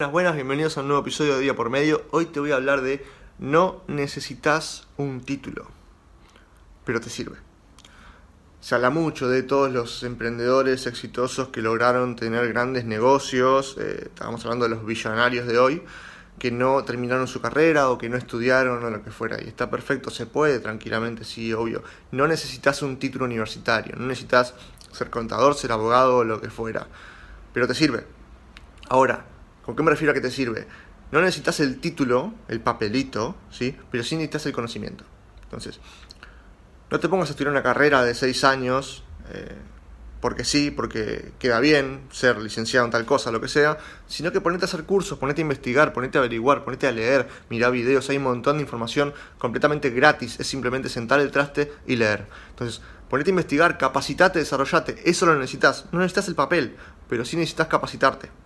Buenas, buenas, bienvenidos a un nuevo episodio de Día por Medio. Hoy te voy a hablar de no necesitas un título, pero te sirve. Se habla mucho de todos los emprendedores exitosos que lograron tener grandes negocios, eh, estamos hablando de los billonarios de hoy, que no terminaron su carrera o que no estudiaron o lo que fuera. Y está perfecto, se puede tranquilamente, sí, obvio. No necesitas un título universitario, no necesitas ser contador, ser abogado o lo que fuera, pero te sirve. Ahora, ¿Con qué me refiero a que te sirve? No necesitas el título, el papelito, ¿sí? Pero sí necesitas el conocimiento. Entonces, no te pongas a estudiar una carrera de seis años, eh, porque sí, porque queda bien ser licenciado en tal cosa, lo que sea, sino que ponete a hacer cursos, ponete a investigar, ponete a averiguar, ponete a leer, mirar videos, hay un montón de información completamente gratis, es simplemente sentar el traste y leer. Entonces, ponete a investigar, capacitate, desarrollate, eso lo necesitas, no necesitas el papel, pero sí necesitas capacitarte.